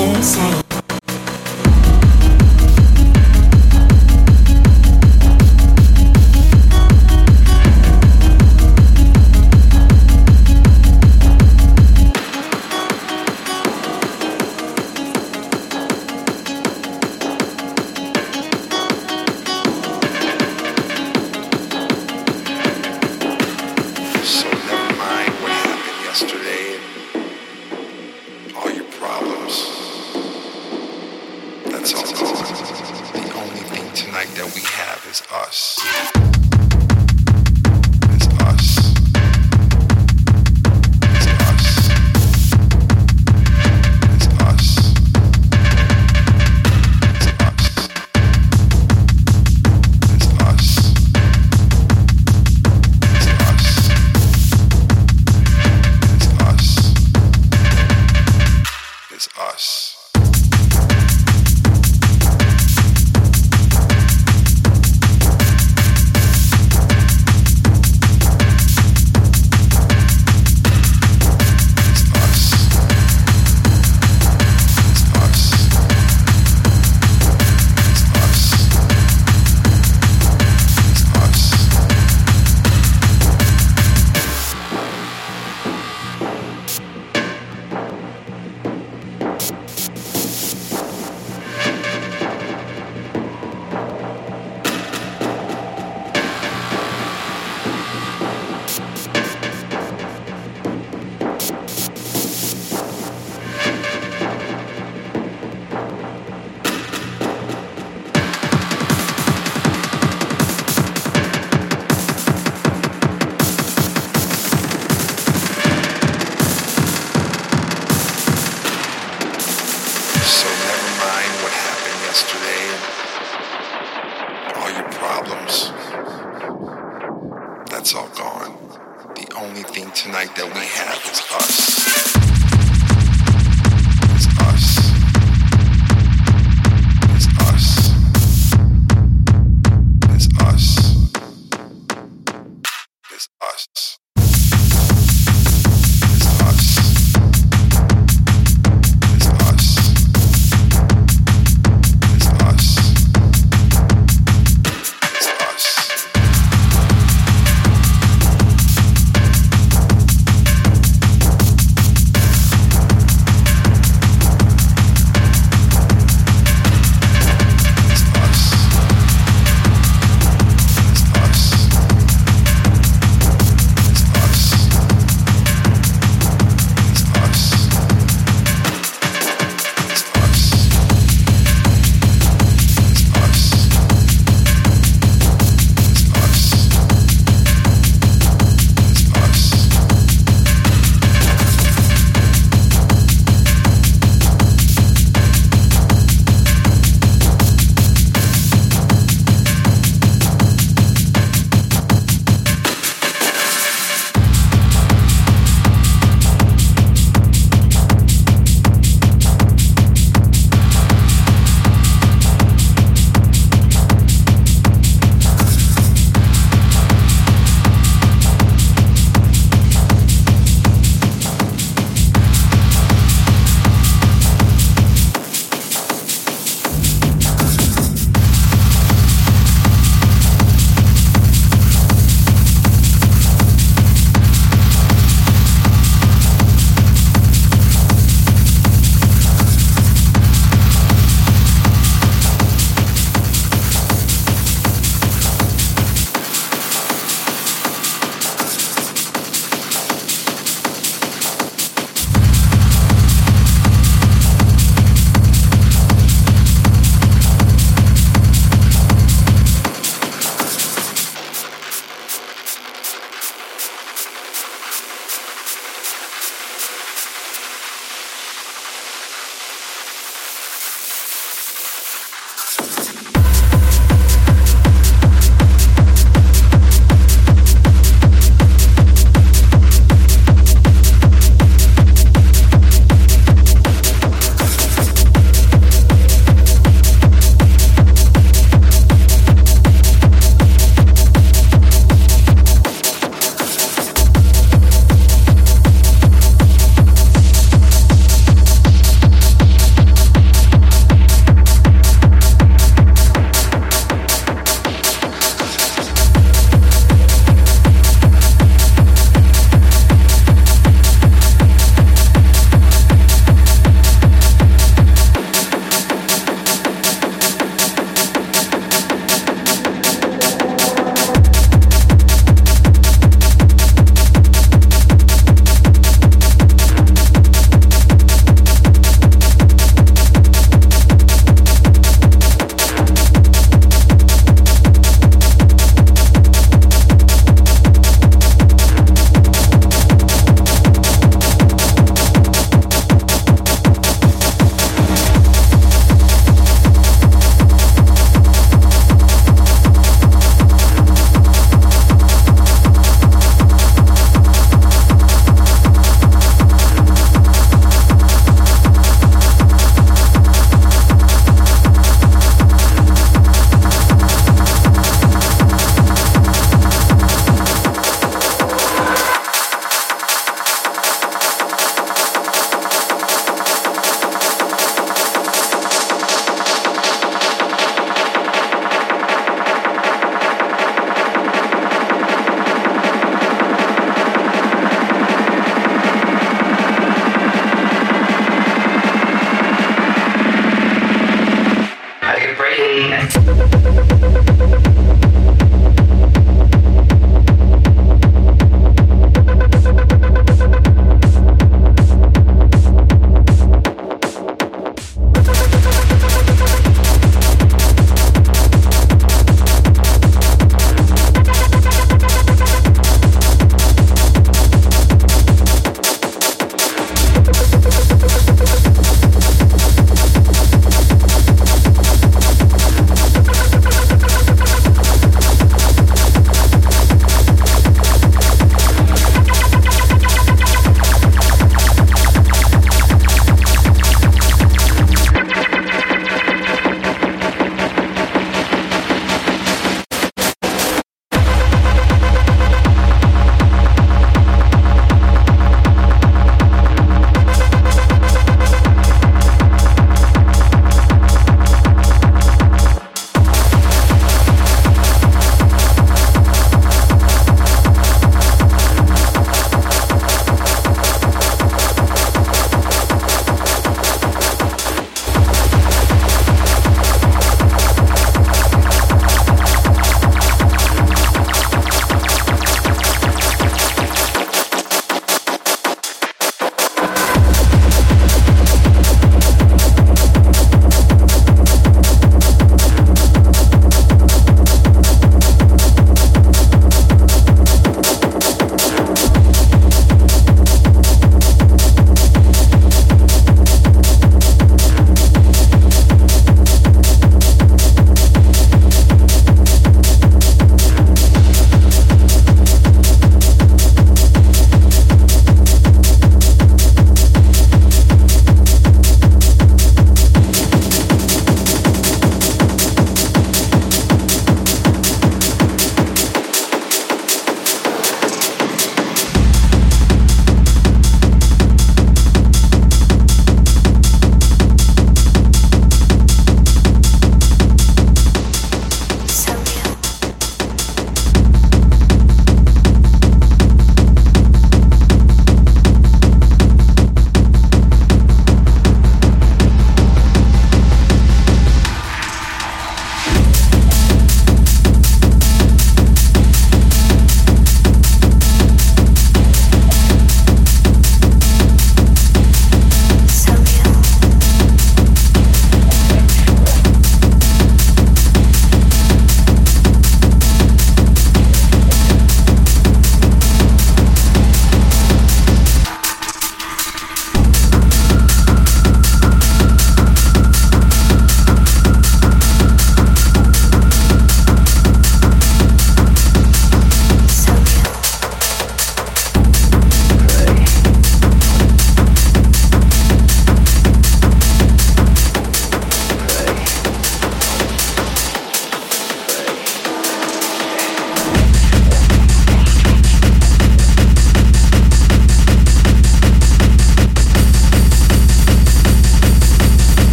inside.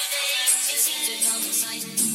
We turn night